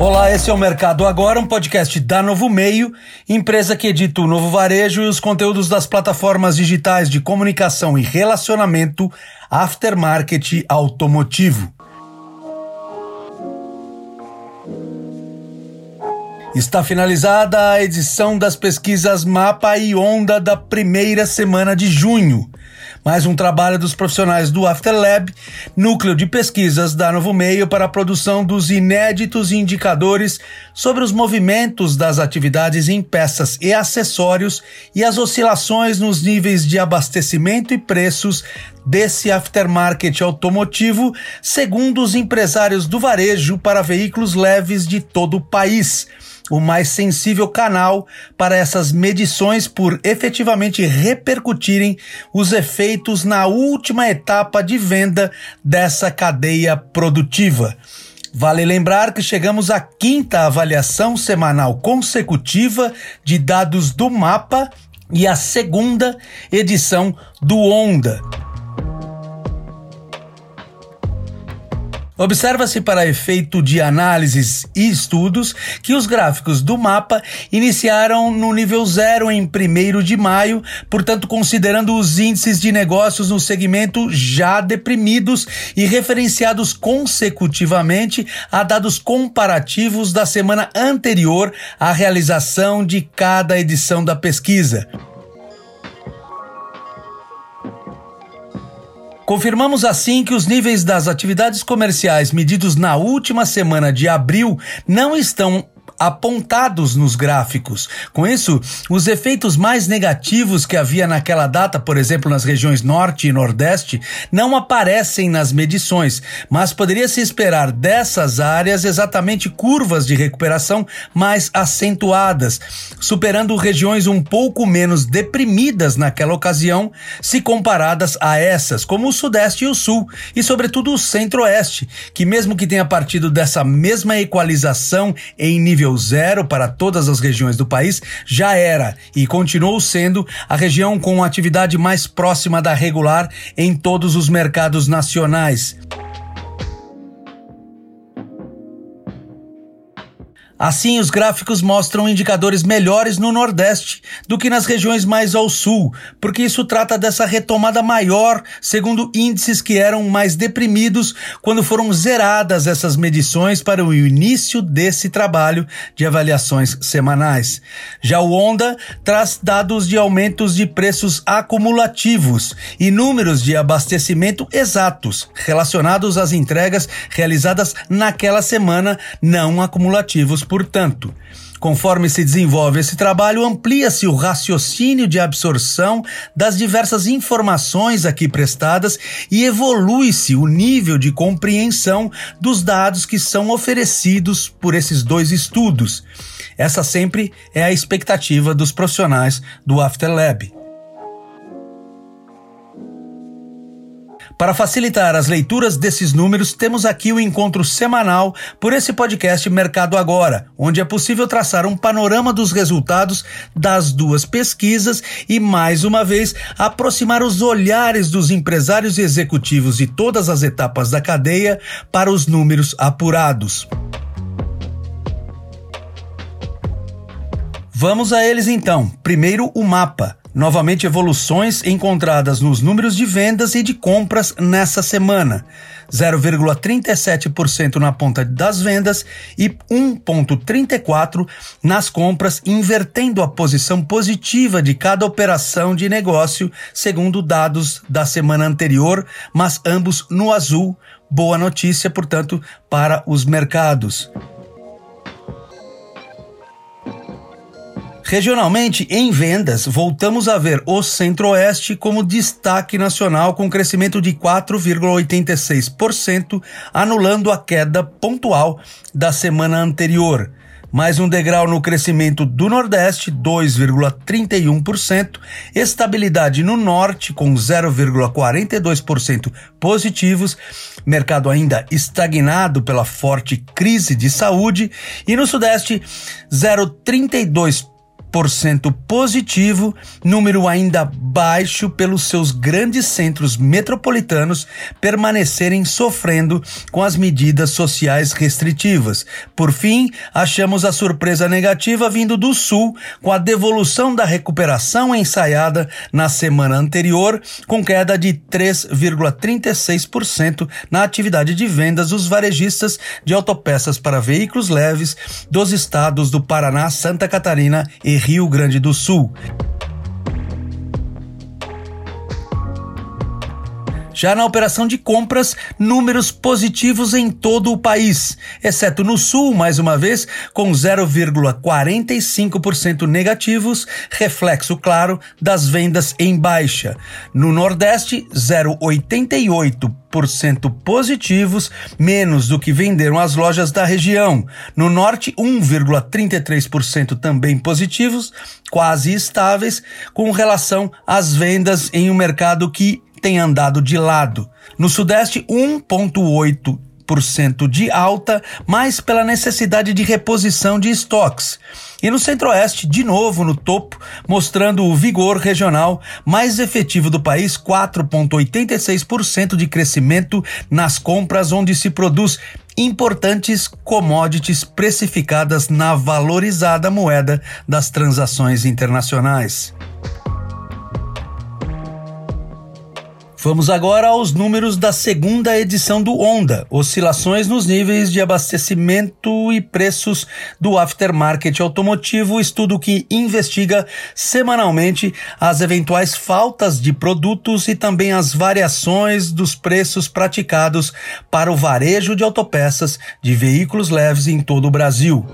Olá, esse é o Mercado Agora, um podcast da Novo Meio, empresa que edita o novo varejo e os conteúdos das plataformas digitais de comunicação e relacionamento aftermarket automotivo. Está finalizada a edição das pesquisas Mapa e Onda da primeira semana de junho mais um trabalho dos profissionais do Afterlab, núcleo de pesquisas da Novo Meio para a produção dos inéditos indicadores sobre os movimentos das atividades em peças e acessórios e as oscilações nos níveis de abastecimento e preços desse aftermarket automotivo, segundo os empresários do varejo para veículos leves de todo o país o mais sensível canal para essas medições por efetivamente repercutirem os efeitos na última etapa de venda dessa cadeia produtiva. Vale lembrar que chegamos à quinta avaliação semanal consecutiva de dados do mapa e à segunda edição do Onda. Observa-se para efeito de análises e estudos que os gráficos do mapa iniciaram no nível zero em 1 de maio, portanto, considerando os índices de negócios no segmento já deprimidos e referenciados consecutivamente a dados comparativos da semana anterior à realização de cada edição da pesquisa. Confirmamos assim que os níveis das atividades comerciais medidos na última semana de abril não estão apontados nos gráficos. Com isso, os efeitos mais negativos que havia naquela data, por exemplo, nas regiões Norte e Nordeste, não aparecem nas medições, mas poderia se esperar dessas áreas exatamente curvas de recuperação mais acentuadas, superando regiões um pouco menos deprimidas naquela ocasião, se comparadas a essas, como o Sudeste e o Sul, e sobretudo o Centro-Oeste, que mesmo que tenha partido dessa mesma equalização em nível nível zero para todas as regiões do país, já era e continuou sendo a região com atividade mais próxima da regular em todos os mercados nacionais. Assim, os gráficos mostram indicadores melhores no Nordeste do que nas regiões mais ao sul, porque isso trata dessa retomada maior, segundo índices que eram mais deprimidos quando foram zeradas essas medições para o início desse trabalho de avaliações semanais. Já o Onda traz dados de aumentos de preços acumulativos e números de abastecimento exatos relacionados às entregas realizadas naquela semana, não acumulativos Portanto, Conforme se desenvolve esse trabalho, amplia-se o raciocínio de absorção das diversas informações aqui prestadas e evolui-se o nível de compreensão dos dados que são oferecidos por esses dois estudos. Essa sempre é a expectativa dos profissionais do Afterlab. Para facilitar as leituras desses números, temos aqui o encontro semanal por esse podcast Mercado Agora, onde é possível traçar um panorama dos resultados das duas pesquisas e, mais uma vez, aproximar os olhares dos empresários e executivos de todas as etapas da cadeia para os números apurados. Vamos a eles então. Primeiro, o mapa. Novamente, evoluções encontradas nos números de vendas e de compras nessa semana. 0,37% na ponta das vendas e 1,34% nas compras, invertendo a posição positiva de cada operação de negócio, segundo dados da semana anterior, mas ambos no azul. Boa notícia, portanto, para os mercados. Regionalmente, em vendas, voltamos a ver o Centro-Oeste como destaque nacional com crescimento de 4,86%, anulando a queda pontual da semana anterior. Mais um degrau no crescimento do Nordeste, 2,31%, estabilidade no Norte, com 0,42% positivos, mercado ainda estagnado pela forte crise de saúde, e no Sudeste, 0,32% positivo, número ainda baixo pelos seus grandes centros metropolitanos permanecerem sofrendo com as medidas sociais restritivas. Por fim, achamos a surpresa negativa vindo do Sul, com a devolução da recuperação ensaiada na semana anterior, com queda de 3,36% na atividade de vendas dos varejistas de autopeças para veículos leves dos estados do Paraná, Santa Catarina e Rio Grande do Sul. Já na operação de compras, números positivos em todo o país, exceto no Sul, mais uma vez, com 0,45% negativos, reflexo claro das vendas em baixa. No Nordeste, 0,88% positivos, menos do que venderam as lojas da região. No Norte, 1,33% também positivos, quase estáveis, com relação às vendas em um mercado que tem andado de lado. No Sudeste, 1,8% de alta, mas pela necessidade de reposição de estoques. E no Centro-Oeste, de novo no topo, mostrando o vigor regional mais efetivo do país, 4,86% de crescimento nas compras onde se produz importantes commodities precificadas na valorizada moeda das transações internacionais. Vamos agora aos números da segunda edição do Onda, oscilações nos níveis de abastecimento e preços do aftermarket automotivo, estudo que investiga semanalmente as eventuais faltas de produtos e também as variações dos preços praticados para o varejo de autopeças de veículos leves em todo o Brasil.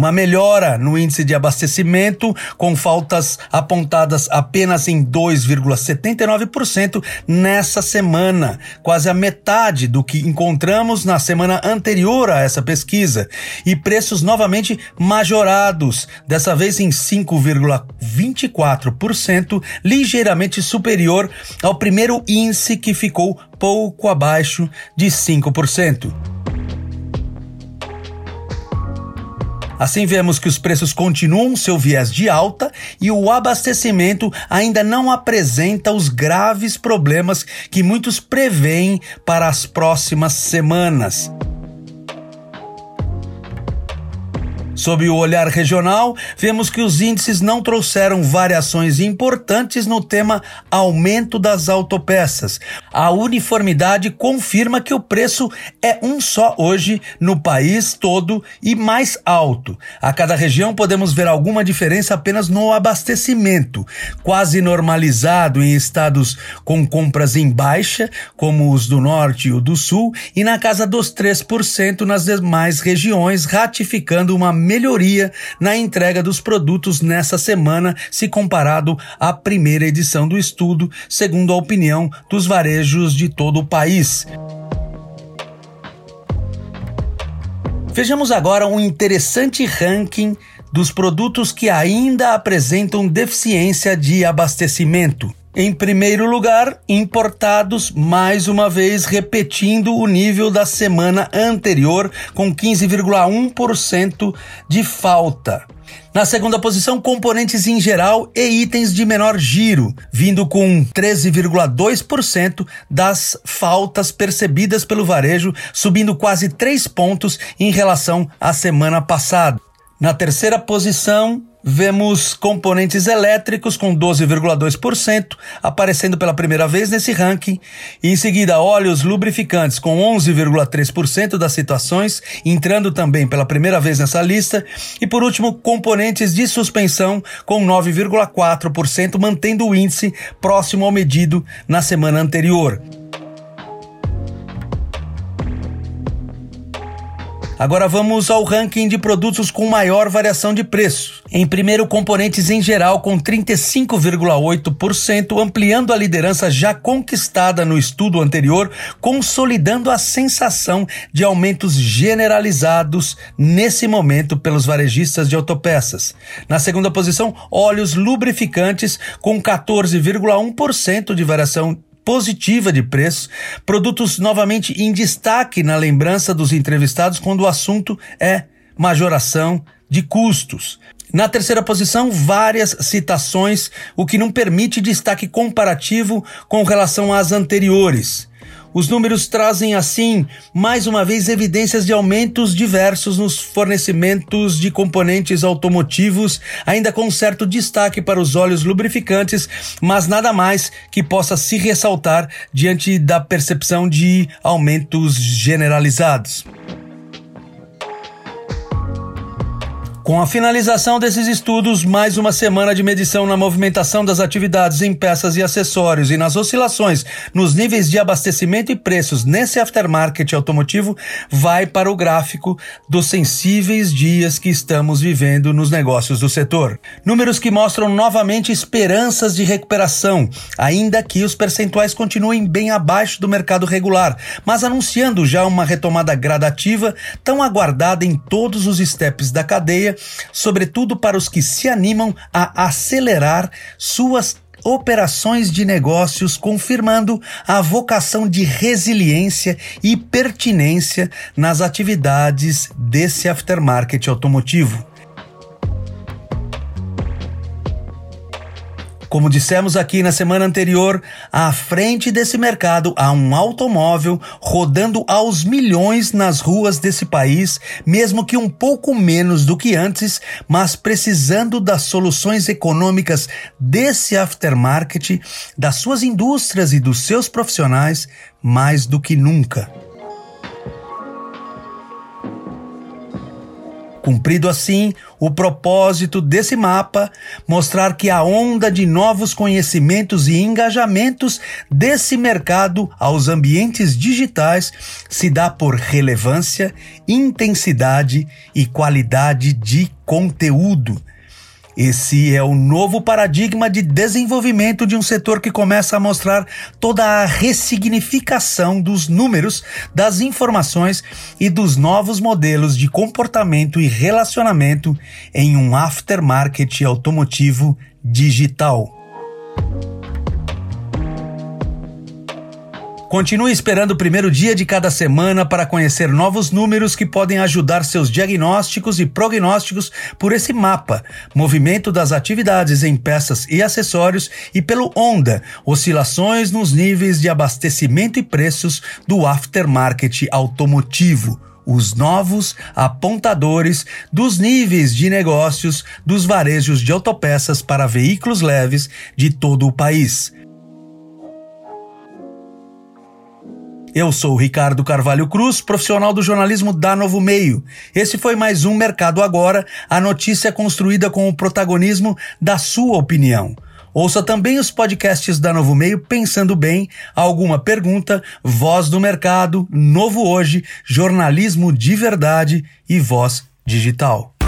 Uma melhora no índice de abastecimento, com faltas apontadas apenas em 2,79% nessa semana, quase a metade do que encontramos na semana anterior a essa pesquisa, e preços novamente majorados, dessa vez em 5,24%, ligeiramente superior ao primeiro índice que ficou pouco abaixo de 5%. Assim, vemos que os preços continuam seu viés de alta e o abastecimento ainda não apresenta os graves problemas que muitos preveem para as próximas semanas. Sob o olhar regional, vemos que os índices não trouxeram variações importantes no tema aumento das autopeças. A uniformidade confirma que o preço é um só hoje no país todo e mais alto. A cada região podemos ver alguma diferença apenas no abastecimento, quase normalizado em estados com compras em baixa, como os do norte e o do sul, e na casa dos 3% nas demais regiões, ratificando uma melhoria na entrega dos produtos nessa semana, se comparado à primeira edição do estudo, segundo a opinião dos varejos de todo o país. Vejamos agora um interessante ranking dos produtos que ainda apresentam deficiência de abastecimento. Em primeiro lugar, importados, mais uma vez repetindo o nível da semana anterior, com 15,1% de falta. Na segunda posição, componentes em geral e itens de menor giro, vindo com 13,2% das faltas percebidas pelo varejo, subindo quase 3 pontos em relação à semana passada. Na terceira posição, Vemos componentes elétricos com 12,2% aparecendo pela primeira vez nesse ranking, e em seguida óleos lubrificantes com 11,3% das situações, entrando também pela primeira vez nessa lista, e por último componentes de suspensão com 9,4%, mantendo o índice próximo ao medido na semana anterior. Agora vamos ao ranking de produtos com maior variação de preço. Em primeiro, componentes em geral com 35,8%, ampliando a liderança já conquistada no estudo anterior, consolidando a sensação de aumentos generalizados nesse momento pelos varejistas de autopeças. Na segunda posição, óleos lubrificantes com 14,1% de variação positiva de preços, produtos novamente em destaque na lembrança dos entrevistados quando o assunto é majoração de custos. Na terceira posição, várias citações, o que não permite destaque comparativo com relação às anteriores. Os números trazem, assim, mais uma vez, evidências de aumentos diversos nos fornecimentos de componentes automotivos, ainda com certo destaque para os óleos lubrificantes, mas nada mais que possa se ressaltar diante da percepção de aumentos generalizados. Com a finalização desses estudos, mais uma semana de medição na movimentação das atividades em peças e acessórios e nas oscilações nos níveis de abastecimento e preços nesse aftermarket automotivo vai para o gráfico dos sensíveis dias que estamos vivendo nos negócios do setor. Números que mostram novamente esperanças de recuperação, ainda que os percentuais continuem bem abaixo do mercado regular, mas anunciando já uma retomada gradativa tão aguardada em todos os steps da cadeia sobretudo para os que se animam a acelerar suas operações de negócios, confirmando a vocação de resiliência e pertinência nas atividades desse aftermarket automotivo. Como dissemos aqui na semana anterior, à frente desse mercado há um automóvel rodando aos milhões nas ruas desse país, mesmo que um pouco menos do que antes, mas precisando das soluções econômicas desse aftermarket, das suas indústrias e dos seus profissionais mais do que nunca. Cumprido assim o propósito desse mapa, mostrar que a onda de novos conhecimentos e engajamentos desse mercado aos ambientes digitais se dá por relevância, intensidade e qualidade de conteúdo esse é o novo paradigma de desenvolvimento de um setor que começa a mostrar toda a ressignificação dos números, das informações e dos novos modelos de comportamento e relacionamento em um aftermarket automotivo digital. Continue esperando o primeiro dia de cada semana para conhecer novos números que podem ajudar seus diagnósticos e prognósticos por esse mapa, movimento das atividades em peças e acessórios e pelo Onda, oscilações nos níveis de abastecimento e preços do aftermarket automotivo os novos apontadores dos níveis de negócios dos varejos de autopeças para veículos leves de todo o país. Eu sou Ricardo Carvalho Cruz, profissional do jornalismo da Novo Meio. Esse foi mais um Mercado Agora, a notícia construída com o protagonismo da sua opinião. Ouça também os podcasts da Novo Meio Pensando Bem, alguma pergunta, Voz do Mercado, Novo Hoje, Jornalismo de Verdade e Voz Digital.